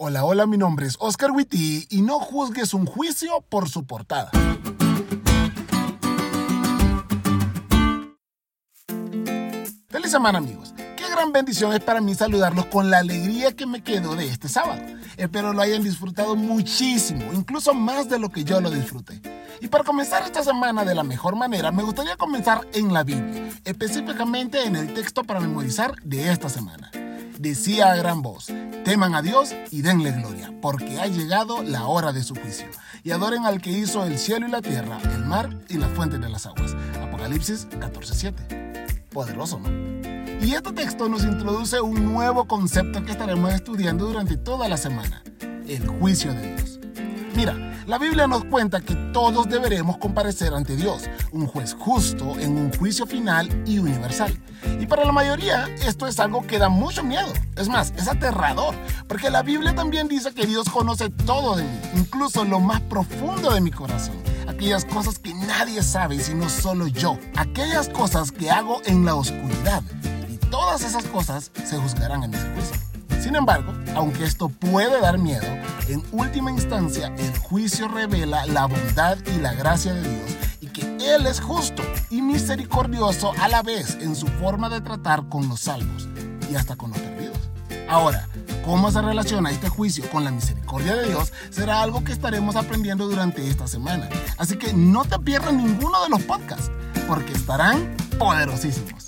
Hola, hola, mi nombre es Oscar Witty y no juzgues un juicio por su portada. Feliz semana amigos. Qué gran bendición es para mí saludarlos con la alegría que me quedo de este sábado. Espero lo hayan disfrutado muchísimo, incluso más de lo que yo lo disfruté. Y para comenzar esta semana de la mejor manera, me gustaría comenzar en la Biblia, específicamente en el texto para memorizar de esta semana. Decía a gran voz, teman a Dios y denle gloria, porque ha llegado la hora de su juicio. Y adoren al que hizo el cielo y la tierra, el mar y la fuente de las aguas. Apocalipsis 14:7. Poderoso, ¿no? Y este texto nos introduce un nuevo concepto que estaremos estudiando durante toda la semana, el juicio de Dios. Mira, la Biblia nos cuenta que todos deberemos comparecer ante Dios, un juez justo en un juicio final y universal. Y para la mayoría esto es algo que da mucho miedo. Es más, es aterrador, porque la Biblia también dice que Dios conoce todo de mí, incluso lo más profundo de mi corazón. Aquellas cosas que nadie sabe sino solo yo. Aquellas cosas que hago en la oscuridad. Y todas esas cosas se juzgarán en ese juicio. Sin embargo, aunque esto puede dar miedo, en última instancia el juicio revela la bondad y la gracia de Dios y que Él es justo y misericordioso a la vez en su forma de tratar con los salvos y hasta con los perdidos. Ahora, cómo se relaciona este juicio con la misericordia de Dios será algo que estaremos aprendiendo durante esta semana. Así que no te pierdas ninguno de los podcasts, porque estarán poderosísimos.